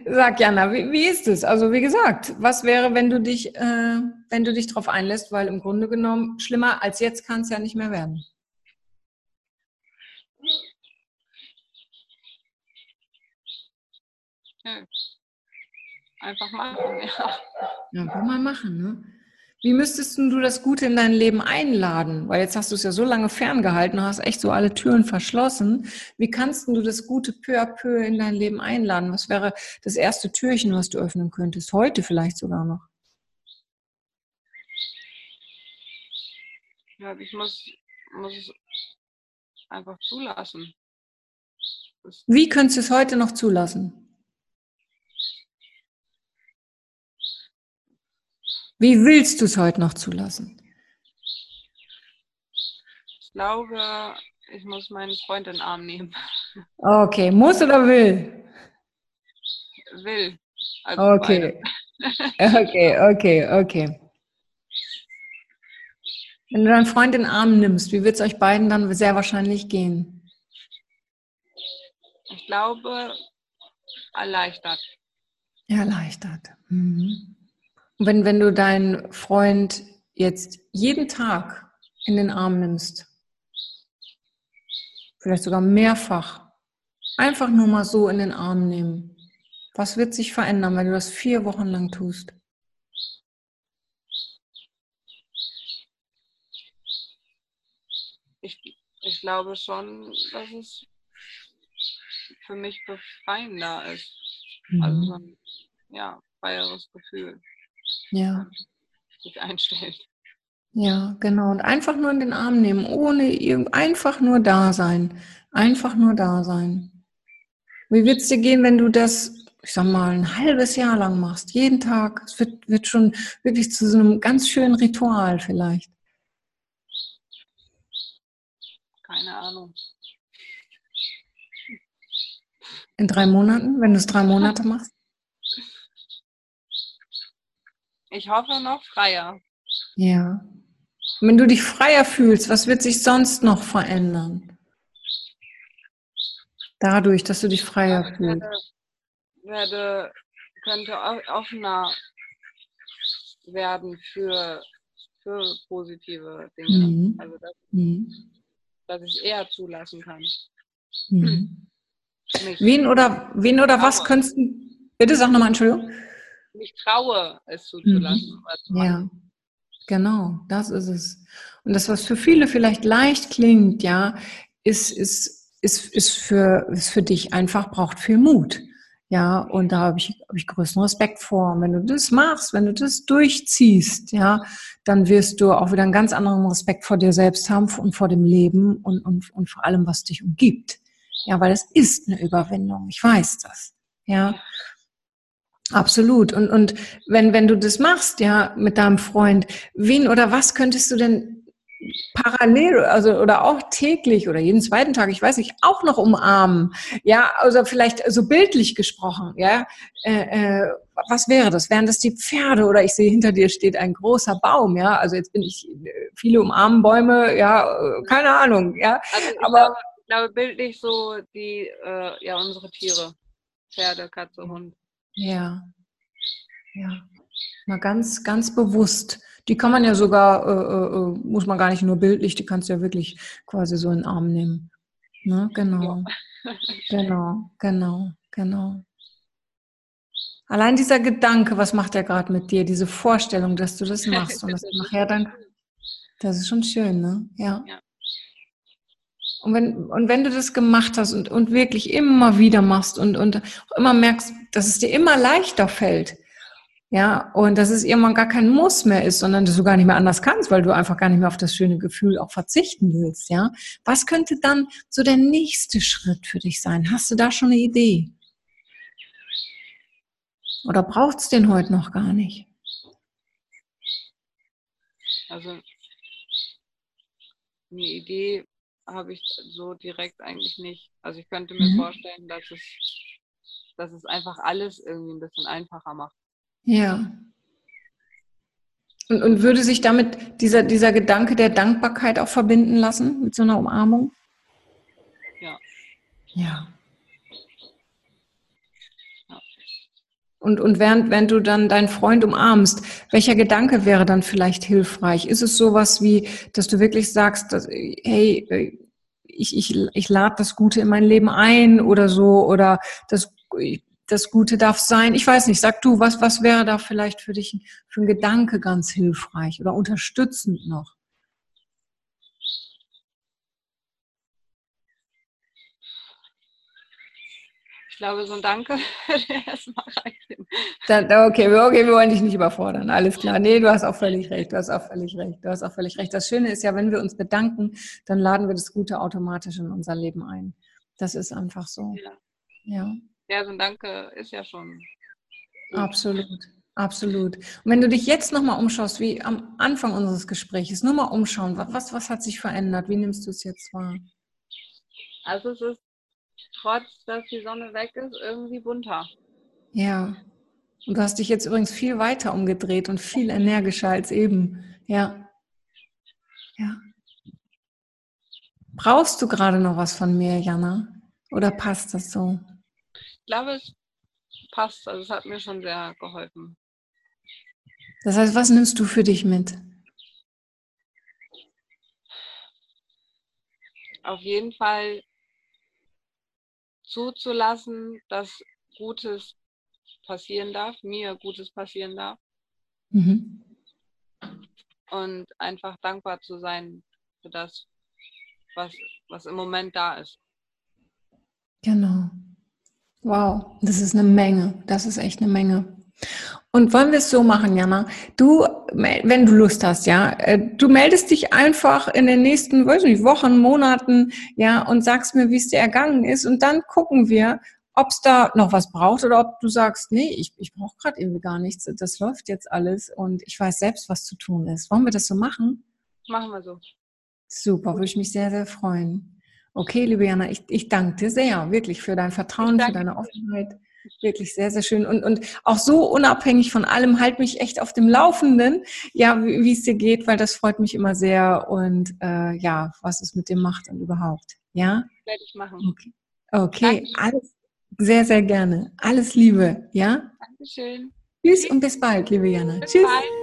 Speaker 1: Sag Jana, wie, wie ist es? Also wie gesagt, was wäre, wenn du dich, äh, wenn du dich darauf einlässt, weil im Grunde genommen schlimmer als jetzt kann es ja nicht mehr werden.
Speaker 2: Ja. Einfach machen, ja.
Speaker 1: Ja, einfach mal machen, ne? Wie müsstest du das Gute in dein Leben einladen? Weil jetzt hast du es ja so lange ferngehalten, hast echt so alle Türen verschlossen. Wie kannst du das Gute peu à peu in dein Leben einladen? Was wäre das erste Türchen, was du öffnen könntest? Heute vielleicht sogar noch.
Speaker 2: Ja, ich muss, muss es einfach zulassen.
Speaker 1: Das Wie könntest du es heute noch zulassen? Wie willst du es heute noch zulassen?
Speaker 2: Ich glaube, ich muss meinen Freund in den Arm nehmen.
Speaker 1: Okay, muss oder will?
Speaker 2: Will. Also
Speaker 1: okay. (laughs) okay, okay, okay. Wenn du deinen Freund in den Arm nimmst, wie wird es euch beiden dann sehr wahrscheinlich gehen?
Speaker 2: Ich glaube, erleichtert.
Speaker 1: Erleichtert. Mhm. Und wenn, wenn du deinen Freund jetzt jeden Tag in den Arm nimmst, vielleicht sogar mehrfach, einfach nur mal so in den Arm nehmen, was wird sich verändern, wenn du das vier Wochen lang tust?
Speaker 2: Ich, ich glaube schon, dass es für mich befreiender ist.
Speaker 1: Mhm.
Speaker 2: Also so ein ja, freieres Gefühl
Speaker 1: Ja,
Speaker 2: sich einstellt.
Speaker 1: ja, genau. Und einfach nur in den Arm nehmen, ohne irgend, einfach nur da sein. Einfach nur da sein. Wie wird es dir gehen, wenn du das, ich sag mal, ein halbes Jahr lang machst? Jeden Tag. Es wird, wird schon wirklich zu so einem ganz schönen Ritual vielleicht.
Speaker 2: Keine Ahnung.
Speaker 1: In drei Monaten, wenn du es drei Monate machst?
Speaker 2: Ich hoffe noch freier.
Speaker 1: Ja. Wenn du dich freier fühlst, was wird sich sonst noch verändern? Dadurch, dass du dich freier
Speaker 2: ich
Speaker 1: fühlst.
Speaker 2: werde, werde, könnte offener werden für, für positive Dinge.
Speaker 1: Mhm.
Speaker 2: Also, dass,
Speaker 1: Mhm.
Speaker 2: dass ich eher zulassen kann.
Speaker 1: Mhm. Wen oder, wen oder was könntest du, bitte sag nochmal, Entschuldigung.
Speaker 2: Mich traue, es zuzulassen. machen.
Speaker 1: Ja, genau, das ist es. Und das, was für viele vielleicht leicht klingt, ja, ist, ist, ist, ist, für, ist für dich einfach, braucht viel Mut. Ja, und da habe ich, habe ich größten Respekt vor. Und wenn du das machst, wenn du das durchziehst, ja, dann wirst du auch wieder einen ganz anderen Respekt vor dir selbst haben und vor dem Leben und, und, und vor allem, was dich umgibt. Ja, weil es ist eine Überwindung. Ich weiß das. Ja. Absolut. Und, und wenn, wenn du das machst, ja, mit deinem Freund, wen oder was könntest du denn parallel, also oder auch täglich oder jeden zweiten Tag, ich weiß nicht, auch noch umarmen? Ja, also vielleicht so bildlich gesprochen, ja. Äh, äh, was wäre das? Wären das die Pferde oder ich sehe hinter dir steht ein großer Baum, ja? Also jetzt bin ich viele umarmen Bäume, ja, keine Ahnung, ja.
Speaker 2: Also ich,
Speaker 1: Aber-
Speaker 2: glaube, ich glaube, bildlich so die, äh, ja, unsere Tiere. Pferde, Katze, Hund.
Speaker 1: Ja. Ja. Mal ganz, ganz bewusst. Die kann man ja sogar, äh, äh, muss man gar nicht nur bildlich, die kannst du ja wirklich quasi so in den Arm nehmen. Ne? Genau. Genau, genau, genau. Allein dieser Gedanke, was macht er gerade mit dir? Diese Vorstellung, dass du das (laughs) machst und dass du nachher dann, das ist schon schön, ne? Ja.
Speaker 2: Ja.
Speaker 1: Und wenn, und wenn du das gemacht hast und, und wirklich immer wieder machst und, und immer merkst, dass es dir immer leichter fällt, ja, und dass es irgendwann gar kein Muss mehr ist, sondern dass du gar nicht mehr anders kannst, weil du einfach gar nicht mehr auf das schöne Gefühl auch verzichten willst, ja. Was könnte dann so der nächste Schritt für dich sein? Hast du da schon eine Idee? Oder braucht's den heute noch gar nicht?
Speaker 2: Also eine Idee habe ich so direkt eigentlich nicht. Also ich könnte mir
Speaker 1: Mhm.
Speaker 2: vorstellen, dass es, dass es einfach alles irgendwie ein bisschen einfacher macht.
Speaker 1: Ja. Und, und würde sich damit dieser, dieser Gedanke der Dankbarkeit auch verbinden lassen mit so einer Umarmung?
Speaker 2: Ja.
Speaker 1: Ja.
Speaker 2: Ja.
Speaker 1: Und, und während, während du dann deinen Freund umarmst, welcher Gedanke wäre dann vielleicht hilfreich? Ist es sowas wie, dass du wirklich sagst, dass, hey, ich, ich, ich lade das Gute in mein Leben ein oder so, oder das, das Gute darf sein? Ich weiß nicht, sag du, was, was wäre da vielleicht für dich für ein Gedanke ganz hilfreich oder unterstützend noch?
Speaker 2: Glaube, so ein Danke (laughs) erstmal reichen. (laughs)
Speaker 1: Da, da, okay, wir- okay, wir wollen dich nicht überfordern. Alles klar. Nee, du hast auch völlig recht. Du hast auch völlig recht. Du hast auch völlig recht. Das Schöne ist ja, wenn wir uns bedanken, dann laden wir das Gute automatisch in unser Leben ein. Das ist einfach so.
Speaker 2: Ja.
Speaker 1: Ja,
Speaker 2: Ja, so ein Danke ist ja schon. gut.
Speaker 1: absolut. Absolut. Und wenn du dich jetzt nochmal umschaust, wie am Anfang unseres Gesprächs, nur mal umschauen, wa- was, was hat sich verändert? Wie nimmst du es jetzt wahr?
Speaker 2: Also es ist trotz, dass die Sonne weg ist, irgendwie bunter.
Speaker 1: Ja. Und du hast dich jetzt übrigens viel weiter umgedreht und viel energischer als eben. Ja. Ja. Brauchst du gerade noch was von mir, Jana? Oder passt das so?
Speaker 2: Ich glaube, es passt. Also es hat mir schon sehr geholfen.
Speaker 1: Das heißt, was nimmst du für dich mit?
Speaker 2: Auf jeden Fall zuzulassen, dass Gutes passieren darf, mir Gutes passieren darf
Speaker 1: Mhm.
Speaker 2: und einfach dankbar zu sein für das, was, was im Moment da ist.
Speaker 1: Genau. Wow, das ist eine Menge. Das ist echt eine Menge. Und wollen wir es so machen, Jana? Du, wenn du Lust hast, ja, äh, du meldest dich einfach in den nächsten, weiß nicht, Wochen, Monaten, ja, und sagst mir, wie es dir ergangen ist. Und dann gucken wir, ob es da noch was braucht oder ob du sagst, nee, ich, ich brauche gerade irgendwie gar nichts. Das läuft jetzt alles und ich weiß selbst, was zu tun ist. Wollen wir das so machen?
Speaker 2: Machen wir so.
Speaker 1: Super, würde ich mich sehr, sehr freuen. Okay, liebe Jana, ich, ich danke dir sehr, wirklich für dein Vertrauen, für deine Offenheit. Wirklich sehr, sehr schön. Und, und auch so unabhängig von allem, halt mich echt auf dem Laufenden, ja, wie, es dir geht, weil das freut mich immer sehr und äh, ja, was es mit dir macht und überhaupt. Ja?
Speaker 2: Werde ich machen.
Speaker 1: Okay.
Speaker 4: Okay, alles sehr, sehr gerne. Alles Liebe, ja?
Speaker 2: Dankeschön.
Speaker 4: Tschüss und bis bald, liebe Jana. Bis Tschüss. Bald.